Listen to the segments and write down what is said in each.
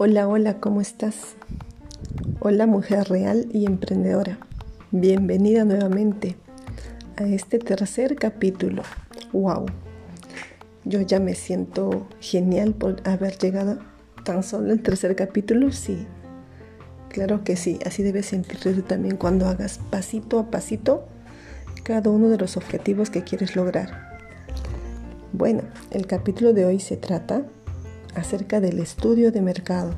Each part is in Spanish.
Hola, hola, ¿cómo estás? Hola mujer real y emprendedora. Bienvenida nuevamente a este tercer capítulo. ¡Wow! Yo ya me siento genial por haber llegado tan solo al tercer capítulo, sí. Claro que sí, así debes sentirte tú también cuando hagas pasito a pasito cada uno de los objetivos que quieres lograr. Bueno, el capítulo de hoy se trata acerca del estudio de mercado.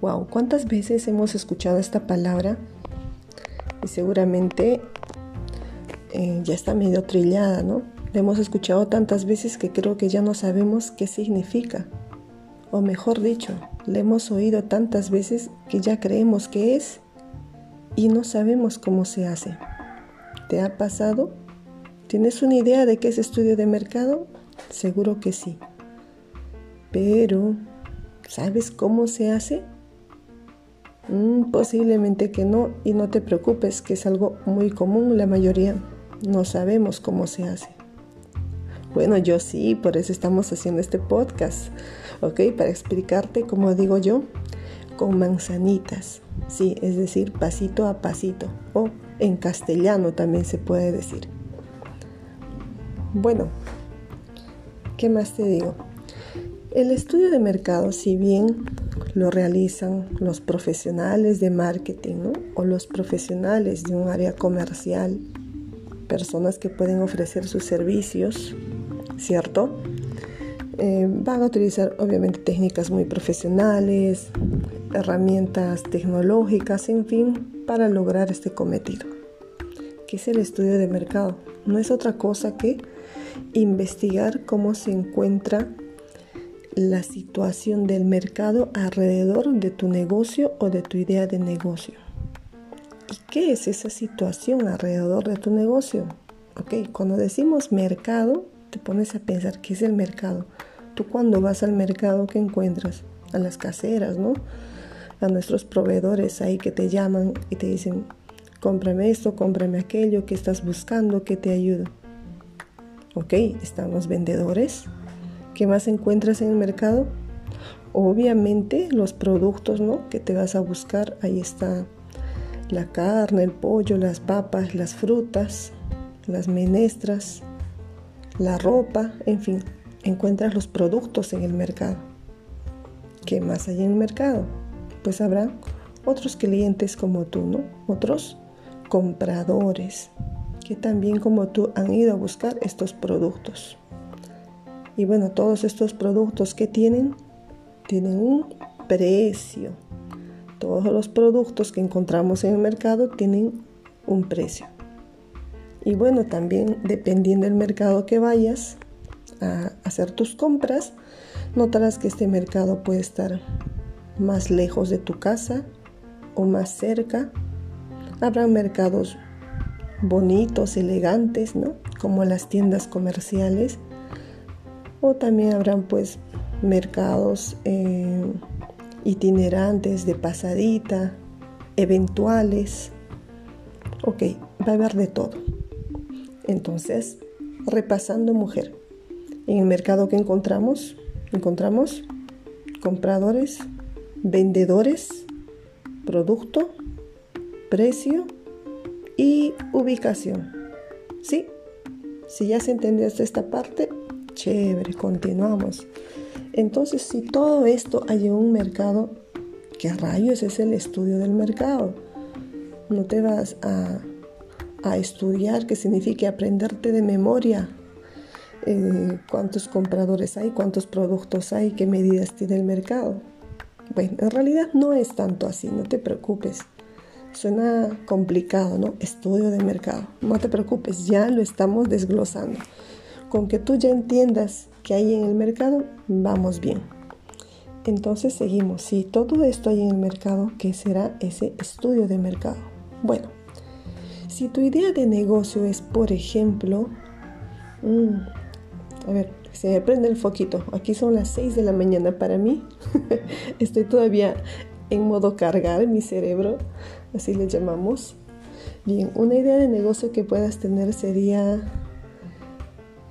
Wow, ¿cuántas veces hemos escuchado esta palabra? Y seguramente eh, ya está medio trillada, ¿no? La hemos escuchado tantas veces que creo que ya no sabemos qué significa. O mejor dicho, la hemos oído tantas veces que ya creemos que es y no sabemos cómo se hace. ¿Te ha pasado? ¿Tienes una idea de qué es estudio de mercado? Seguro que sí. Pero, ¿sabes cómo se hace? Mm, posiblemente que no, y no te preocupes, que es algo muy común, la mayoría no sabemos cómo se hace. Bueno, yo sí, por eso estamos haciendo este podcast, ¿ok? Para explicarte, como digo yo, con manzanitas, sí, es decir, pasito a pasito, o en castellano también se puede decir. Bueno, ¿qué más te digo? El estudio de mercado, si bien lo realizan los profesionales de marketing o los profesionales de un área comercial, personas que pueden ofrecer sus servicios, ¿cierto? Eh, van a utilizar obviamente técnicas muy profesionales, herramientas tecnológicas, en fin, para lograr este cometido, que es el estudio de mercado. No es otra cosa que investigar cómo se encuentra la situación del mercado alrededor de tu negocio o de tu idea de negocio. ¿Y qué es esa situación alrededor de tu negocio? Ok, cuando decimos mercado, te pones a pensar qué es el mercado. Tú cuando vas al mercado, ¿qué encuentras? A las caseras, ¿no? A nuestros proveedores ahí que te llaman y te dicen, cómprame esto, cómprame aquello, ¿qué estás buscando? ¿Qué te ayudo? Ok, están los vendedores, ¿Qué más encuentras en el mercado? Obviamente los productos ¿no? que te vas a buscar, ahí está la carne, el pollo, las papas, las frutas, las menestras, la ropa, en fin, encuentras los productos en el mercado. ¿Qué más hay en el mercado? Pues habrá otros clientes como tú, ¿no? Otros compradores que también como tú han ido a buscar estos productos. Y bueno, todos estos productos que tienen, tienen un precio. Todos los productos que encontramos en el mercado tienen un precio. Y bueno, también dependiendo del mercado que vayas a hacer tus compras, notarás que este mercado puede estar más lejos de tu casa o más cerca. Habrá mercados bonitos, elegantes, ¿no? Como las tiendas comerciales también habrán pues mercados eh, itinerantes de pasadita, eventuales. Ok, va a haber de todo. Entonces, repasando mujer, en el mercado que encontramos, encontramos compradores, vendedores, producto, precio y ubicación. ¿Sí? Si ya se entendió esta parte, Continuamos. Entonces, si todo esto hay en un mercado, ¿qué rayos es el estudio del mercado? No te vas a, estudiar, que significa aprenderte de memoria eh, cuántos compradores hay, cuántos productos hay, qué medidas tiene el mercado. Bueno, en realidad no es tanto así, no te preocupes. Suena complicado, ¿no? Estudio de mercado. No te preocupes, ya lo estamos desglosando. Con que tú ya entiendas que hay en el mercado, vamos bien. Entonces seguimos. Si todo esto hay en el mercado, ¿qué será ese estudio de mercado? Bueno, si tu idea de negocio es, por ejemplo, mm, a ver, se me prende el foquito. Aquí son las 6 de la mañana para mí. Estoy todavía en modo cargar mi cerebro, así le llamamos. Bien, una idea de negocio que puedas tener sería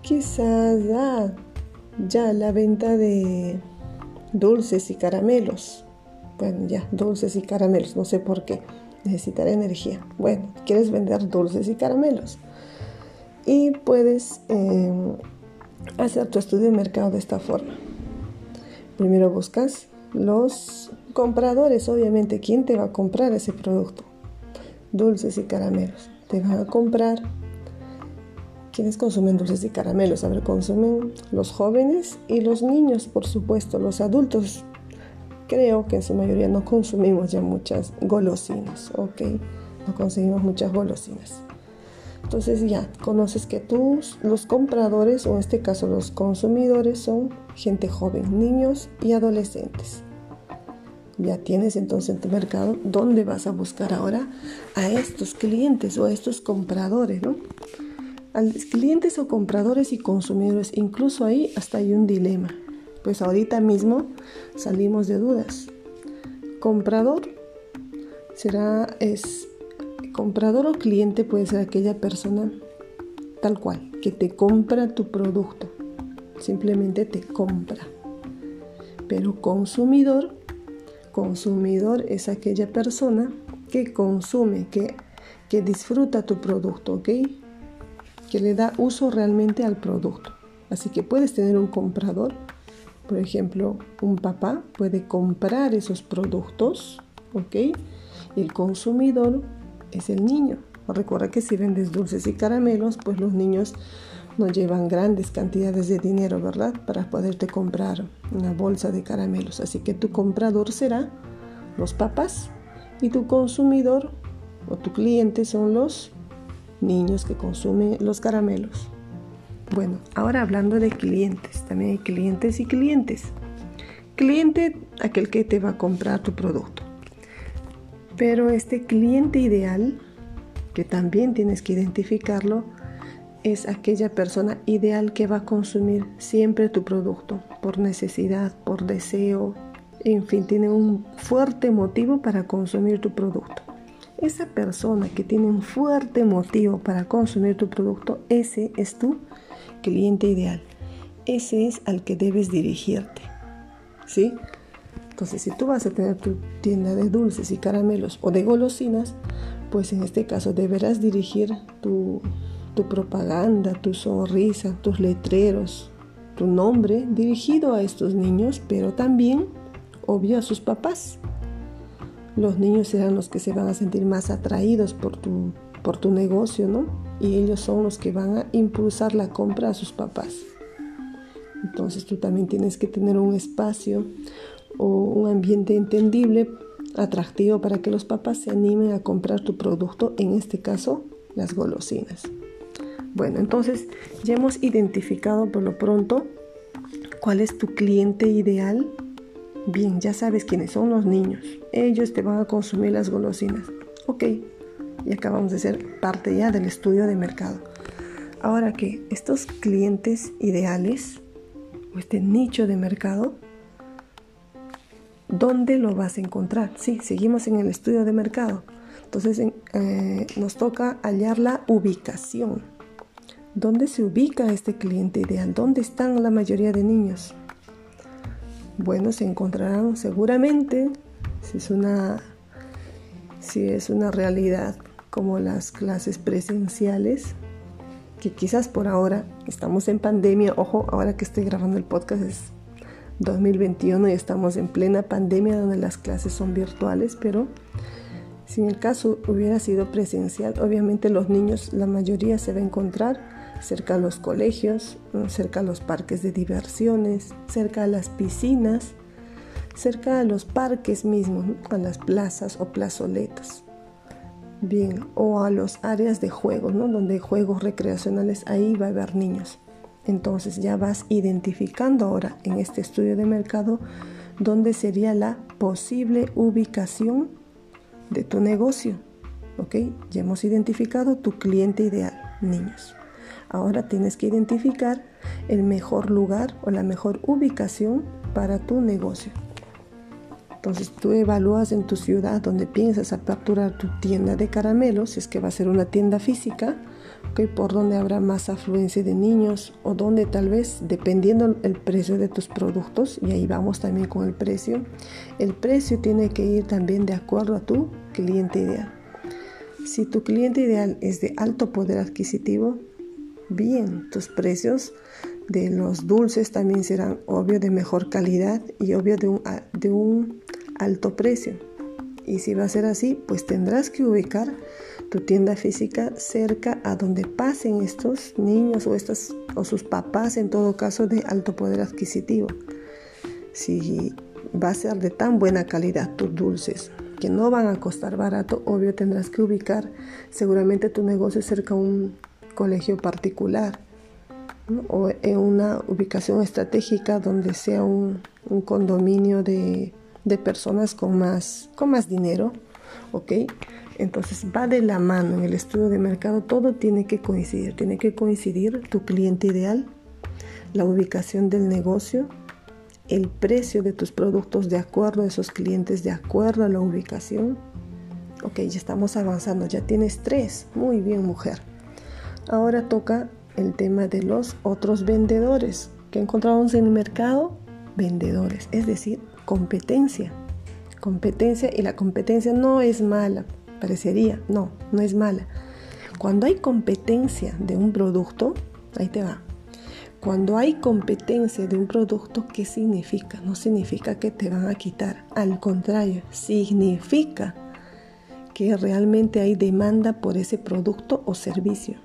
quizás ya la venta de dulces y caramelos. Bueno, ya, dulces y caramelos, no sé por qué. Necesitaré energía. Bueno, quieres vender dulces y caramelos. Y puedes em, hacer tu estudio de mercado de esta forma. Primero buscas los compradores, obviamente, ¿quién te va a comprar ese producto? Dulces y caramelos. Te van a comprar. ¿Quiénes consumen dulces y caramelos? A ver, consumen los jóvenes y los niños, por supuesto. Los adultos, creo que en su mayoría no consumimos ya muchas golosinas, ¿ok? No conseguimos muchas golosinas. Entonces ya conoces que tus, los compradores, o en este caso los consumidores, son gente joven, niños y adolescentes. Ya tienes entonces en tu mercado dónde vas a buscar ahora a estos clientes o a estos compradores, ¿no? A clientes o compradores y consumidores, incluso ahí hasta hay un dilema. Pues ahorita mismo salimos de dudas. Comprador será es Comprador o cliente puede ser aquella persona tal cual, que te compra tu producto. Simplemente te compra. Pero consumidor, consumidor es aquella persona que consume, que, que disfruta tu producto, ¿ok? Que le da uso realmente al producto. Así que puedes tener un comprador, por ejemplo, un papá puede comprar esos productos, ¿ok? El consumidor es el niño. Recuerda que si vendes dulces y caramelos, pues los niños no llevan grandes cantidades de dinero, ¿verdad? Para poderte comprar una bolsa de caramelos. Así que tu comprador será los papás y tu consumidor o tu cliente son los niños que consumen los caramelos. Bueno, ahora hablando de clientes, también hay clientes y clientes. Cliente, aquel que te va a comprar tu producto. Pero este cliente ideal, que también tienes que identificarlo, es aquella persona ideal que va a consumir siempre tu producto por necesidad, por deseo, en fin, tiene un fuerte motivo para consumir tu producto. Esa persona que tiene un fuerte motivo para consumir tu producto, ese es tu cliente ideal. Ese es al que debes dirigirte. ¿Sí? Entonces, si tú vas a tener tu tienda de dulces y caramelos o de golosinas, pues en este caso deberás dirigir tu, propaganda, tu sonrisa, tus letreros, tu nombre dirigido a estos niños, pero también, obvio, a sus papás. Los niños serán los que se van a sentir más atraídos por tu, por tu negocio, ¿no? Y ellos son los que van a impulsar la compra a sus papás. Entonces tú también tienes que tener un espacio, o un ambiente entendible, atractivo para que los papás se animen a comprar tu producto, en este caso las golosinas. Bueno, entonces ya hemos identificado por lo pronto cuál es tu cliente ideal. Bien, ya sabes quiénes son los niños. Ellos te van a consumir las golosinas. Ok, y acabamos de ser parte ya del estudio de mercado. Ahora que estos clientes ideales o este nicho de mercado ¿Dónde lo vas a encontrar? Sí, seguimos en el estudio de mercado. Entonces eh, nos toca hallar la ubicación. ¿Dónde se ubica este cliente ideal? ¿Dónde están la mayoría de niños? Bueno, se encontrarán seguramente, si es una, si es una realidad como las clases presenciales, que quizás por ahora estamos en pandemia, ojo, ahora que estoy grabando el podcast es 2021 y estamos en plena pandemia donde las clases son virtuales, pero si en el caso hubiera sido presencial, obviamente los niños, la mayoría se va a encontrar cerca a los colegios, cerca a los parques de diversiones, cerca a las piscinas, cerca a los parques mismos, a las plazas o plazoletas. Bien, o a los áreas de juegos, ¿no? Donde hay juegos recreacionales, ahí va a haber niños. Entonces ya vas identificando ahora en este estudio de mercado dónde sería la posible ubicación de tu negocio. ¿Ok? Ya hemos identificado tu cliente ideal, niños. Ahora tienes que identificar el mejor lugar o la mejor ubicación para tu negocio. Entonces tú evalúas en tu ciudad donde piensas aperturar tu tienda de caramelos, si es que va a ser una tienda física, por dónde habrá más afluencia de niños o dónde tal vez, dependiendo el precio de tus productos, y ahí vamos también con el precio, el precio tiene que ir también de acuerdo a tu cliente ideal. Si tu cliente ideal es de alto poder adquisitivo, bien, tus precios de los dulces también serán obvio de mejor calidad y obvio de un, de un alto precio. Y si va a ser así, pues tendrás que ubicar tu tienda física cerca a donde pasen estos niños o, estas, o sus papás, en todo caso de alto poder adquisitivo. Si va a ser de tan buena calidad tus dulces que no van a costar barato, obvio tendrás que ubicar seguramente tu negocio cerca a un colegio particular o en una ubicación estratégica donde sea un, condominio de, personas con más, con más dinero, ¿ok? Entonces va de la mano en el estudio de mercado, todo tiene que coincidir, tiene que coincidir tu cliente ideal, la ubicación del negocio, el precio de tus productos de acuerdo a esos clientes, de acuerdo a la ubicación. Ok, ya estamos avanzando, ya tienes tres, muy bien mujer. Ahora toca el tema de los otros vendedores que encontramos en el mercado, vendedores, es decir, competencia. Competencia y la competencia no es mala, parecería, no, no es mala. Cuando hay competencia de un producto, ahí te va. Cuando hay competencia de un producto, ¿qué significa? No significa que te van a quitar, al contrario, significa que realmente hay demanda por ese producto o servicio.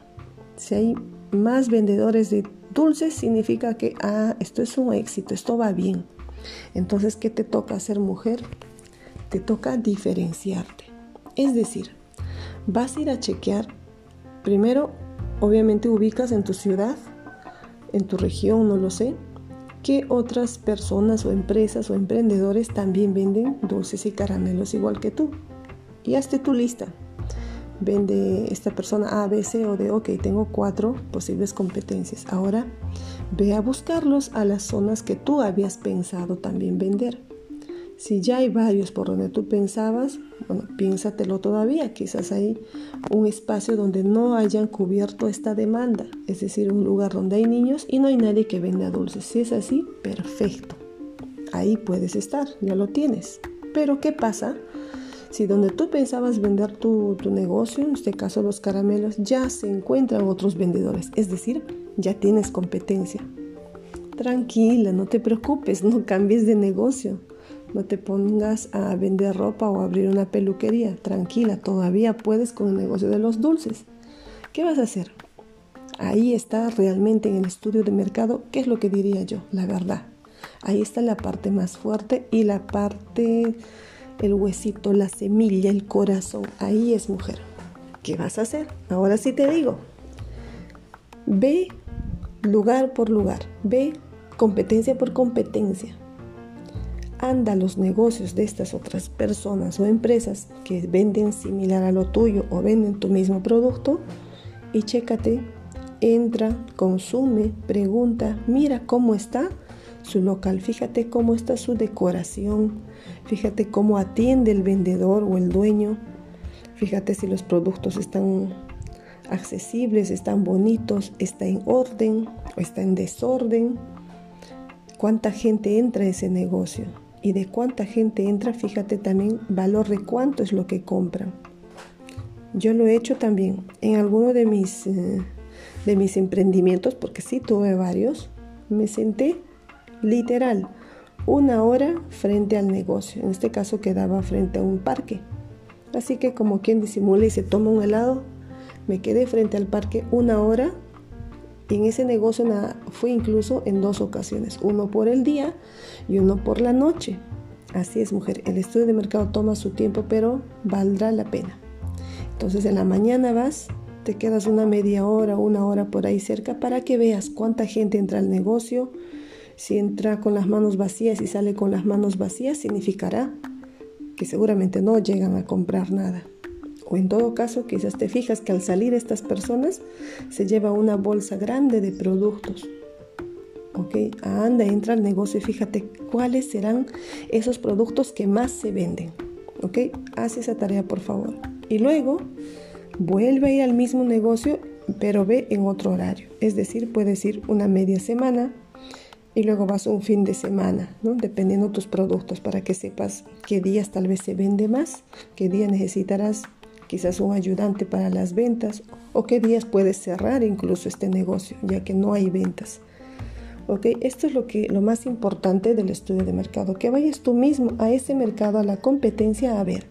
Si hay más vendedores de dulces, significa que, ah, esto es un éxito, esto va bien. Entonces, ¿qué te toca hacer mujer? Te toca diferenciarte. Es decir, vas a ir a chequear, primero, obviamente ubicas en tu ciudad, en tu región, no lo sé, qué otras personas o empresas o emprendedores también venden dulces y caramelos igual que tú. Y hazte tu lista. Vende esta persona A, B, C o D. Ok, tengo cuatro posibles competencias. Ahora ve a buscarlos a las zonas que tú habías pensado también vender. Si ya hay varios por donde tú pensabas, bueno, piénsatelo todavía. Quizás hay un espacio donde no hayan cubierto esta demanda, es decir, un lugar donde hay niños y no hay nadie que venda dulces. Si es así, perfecto. Ahí puedes estar, ya lo tienes. Pero ¿qué pasa? Si donde tú pensabas vender tu, tu, negocio, en este caso los caramelos, ya se encuentran otros vendedores, es decir, ya tienes competencia. Tranquila, no te preocupes, no cambies de negocio. No te pongas a vender ropa o abrir una peluquería. Tranquila, todavía puedes con el negocio de los dulces. ¿Qué vas a hacer? Ahí está realmente en el estudio de mercado, ¿qué es lo que diría yo? La verdad. Ahí está la parte más fuerte y la parte, el huesito, la semilla, el corazón. Ahí es mujer. ¿Qué vas a hacer? Ahora sí te digo. Ve lugar por lugar. Ve competencia por competencia anda los negocios de estas otras personas o empresas que venden similar a lo tuyo o venden tu mismo producto y chécate, entra, consume, pregunta, mira cómo está su local, fíjate cómo está su decoración, fíjate cómo atiende el vendedor o el dueño, fíjate si los productos están accesibles, están bonitos, está en orden o está en desorden, cuánta gente entra a ese negocio y de cuánta gente entra, fíjate también valor de cuánto es lo que compran. Yo lo he hecho también en alguno de mis, eh, de mis emprendimientos, porque sí tuve varios, me senté literal una hora frente al negocio. En este caso quedaba frente a un parque. Así que como quien disimula y se toma un helado, me quedé frente al parque una hora y en ese negocio fue incluso en dos ocasiones, uno por el día y uno por la noche. Así es, mujer, el estudio de mercado toma su tiempo, pero valdrá la pena. Entonces en la mañana vas, te quedas una media hora, una hora por ahí cerca para que veas cuánta gente entra al negocio. Si entra con las manos vacías y sale con las manos vacías, significará que seguramente no llegan a comprar nada. O en todo caso, quizás te fijas que al salir estas personas se lleva una bolsa grande de productos. ¿Ok? Anda, entra al negocio y fíjate cuáles serán esos productos que más se venden. ¿Ok? Haz esa tarea, por favor. Y luego vuelve a ir al mismo negocio pero ve en otro horario. Es decir, puedes ir una media semana y luego vas un fin de semana, ¿no? dependiendo tus productos, para que sepas qué días tal vez se vende más, qué días necesitarás quizás un ayudante para las ventas o qué días puedes cerrar incluso este negocio, ya que no hay ventas. ¿Ok? Esto es lo, que, lo más importante del estudio de mercado, que vayas tú mismo a ese mercado, a la competencia, a ver.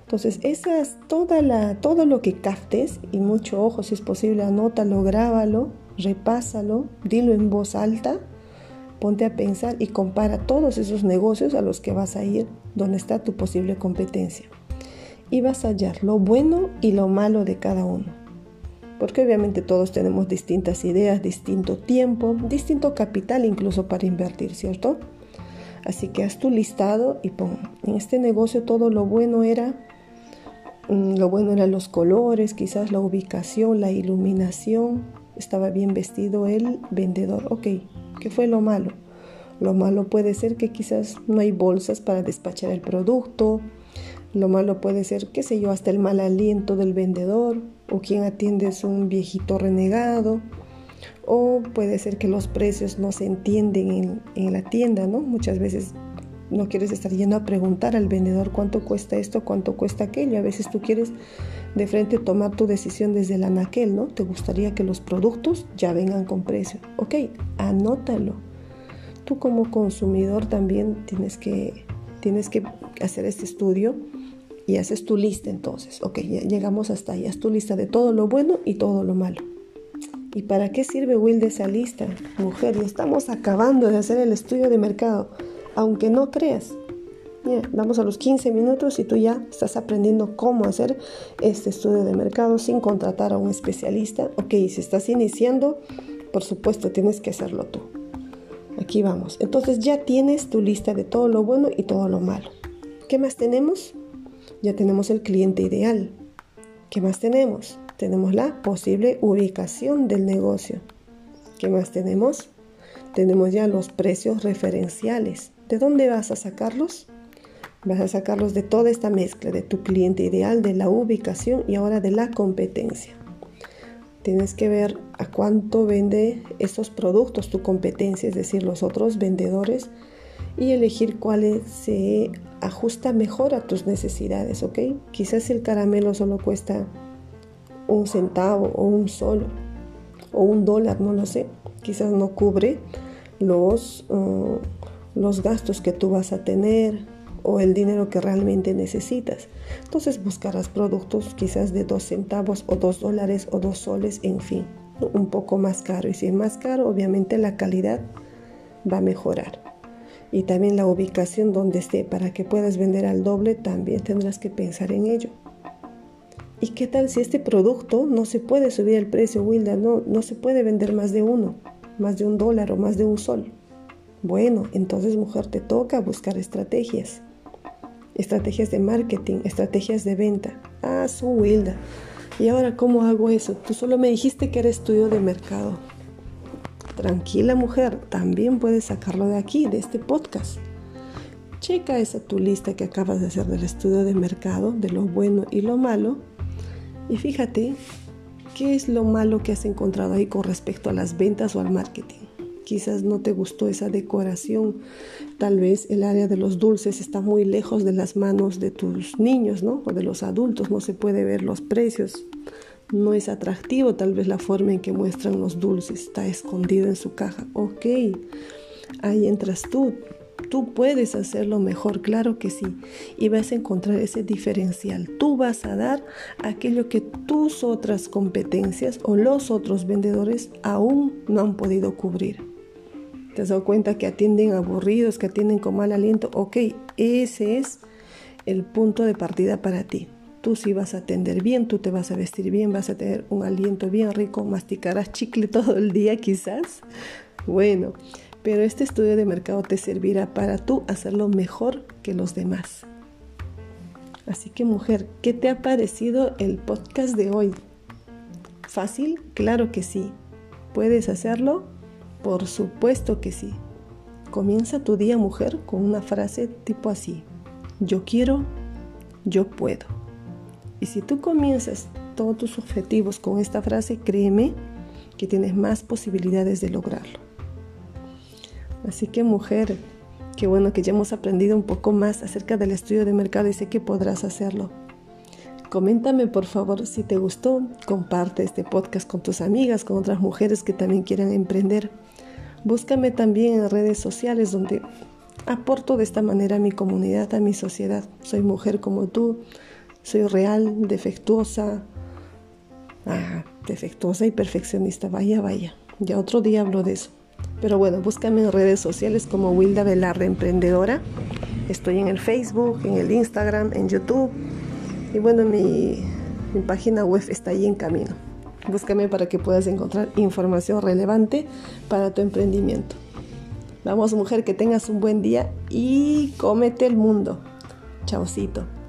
Entonces, esas, toda la, todo lo que captes, y mucho ojo si es posible, anótalo, grábalo, repásalo, dilo en voz alta, ponte a pensar y compara todos esos negocios a los que vas a ir, donde está tu posible competencia. Y vas a hallar lo bueno y lo malo de cada uno porque obviamente todos tenemos distintas ideas, distinto tiempo, distinto capital incluso para invertir, ¿cierto? Así que haz tu listado y pon, en este negocio todo lo bueno era, mm, lo bueno eran los colores, quizás la ubicación, la iluminación, estaba bien vestido el vendedor, ok, ¿qué fue lo malo? Lo malo puede ser que quizás no hay bolsas para despachar el producto, lo malo puede ser, qué sé yo, hasta el mal aliento del vendedor o quien atiende es un viejito renegado o puede ser que los precios no se entienden en, la tienda, ¿no? Muchas veces no quieres estar yendo a preguntar al vendedor cuánto cuesta esto, cuánto cuesta aquello. A veces tú quieres de frente tomar tu decisión desde el anaquel, ¿no? Te gustaría que los productos ya vengan con precio. Ok, anótalo. Tú como consumidor también tienes que, tienes que hacer este estudio y haces tu lista entonces. Ok, ya llegamos hasta ahí. Haz tu lista de todo lo bueno y todo lo malo. ¿Y para qué sirve Will de esa lista? Mujer, ya estamos acabando de hacer el estudio de mercado. Aunque no creas. Vamos a los 15 minutos y tú ya estás aprendiendo cómo hacer este estudio de mercado sin contratar a un especialista. Ok, si estás iniciando, por supuesto tienes que hacerlo tú. Aquí vamos. Entonces ya tienes tu lista de todo lo bueno y todo lo malo. ¿Qué más tenemos? Ya tenemos el cliente ideal. ¿Qué más tenemos? Tenemos la posible ubicación del negocio. ¿Qué más tenemos? Tenemos ya los precios referenciales. ¿De dónde vas a sacarlos? Vas a sacarlos de toda esta mezcla, de tu cliente ideal, de la ubicación y ahora de la competencia. Tienes que ver a cuánto vende esos productos tu competencia, es decir, los otros vendedores y elegir cuál se ajusta mejor a tus necesidades, ¿ok? Quizás el caramelo solo cuesta un centavo o un sol o un dólar, no lo sé. Quizás no cubre los, uh, los gastos que tú vas a tener o el dinero que realmente necesitas. Entonces buscarás productos quizás de dos centavos o dos dólares o dos soles, en fin, un poco más caro. Y si es más caro, obviamente la calidad va a mejorar y también la ubicación donde esté para que puedas vender al doble, también tendrás que pensar en ello. ¿Y qué tal si este producto no se puede subir el precio, Wilda? No, no se puede vender más de uno, más de un dólar o más de un sol. Bueno, entonces mujer te toca buscar estrategias. Estrategias de marketing, estrategias de venta. Ah, su Wilda. ¿Y ahora cómo hago eso? Tú solo me dijiste que era estudio de mercado. Tranquila mujer, también puedes sacarlo de aquí, de este podcast. Checa esa tu lista que acabas de hacer del estudio de mercado, de lo bueno y lo malo, y fíjate qué es lo malo que has encontrado ahí con respecto a las ventas o al marketing. Quizás no te gustó esa decoración, tal vez el área de los dulces está muy lejos de las manos de tus niños, ¿no? O de los adultos, no se puede ver los precios no es atractivo tal vez la forma en que muestran los dulces, está escondido en su caja. Ok, ahí entras tú. Tú puedes hacerlo mejor, claro que sí. Y vas a encontrar ese diferencial. Tú vas a dar aquello que tus otras competencias o los otros vendedores aún no han podido cubrir. ¿Te has dado cuenta que atienden aburridos, que atienden con mal aliento? Ok, ese es el punto de partida para ti. Tú sí vas a atender bien, tú te vas a vestir bien, vas a tener un aliento bien rico, masticarás chicle todo el día quizás. Bueno, pero este estudio de mercado te servirá para tú hacerlo mejor que los demás. Así que mujer, ¿qué te ha parecido el podcast de hoy? ¿Fácil? Claro que sí. ¿Puedes hacerlo? Por supuesto que sí. Comienza tu día mujer con una frase tipo así. Yo quiero, yo puedo. Y si tú comienzas todos tus objetivos con esta frase, créeme que tienes más posibilidades de lograrlo. Así que mujer, qué bueno que ya hemos aprendido un poco más acerca del estudio de mercado y sé que podrás hacerlo. Coméntame por favor si te gustó, comparte este podcast con tus amigas, con otras mujeres que también quieran emprender. Búscame también en redes sociales donde aporto de esta manera a mi comunidad, a mi sociedad. Soy mujer como tú, soy real, defectuosa, ah, defectuosa y perfeccionista. Vaya, vaya. Ya otro día hablo de eso. Pero bueno, búscame en redes sociales como Wilda Velarde Emprendedora. Estoy en el Facebook, en el Instagram, en YouTube y bueno, mi, página web está ahí en camino. Búscame para que puedas encontrar información relevante para tu emprendimiento. Vamos mujer, que tengas un buen día y cómete el mundo. Chaucito.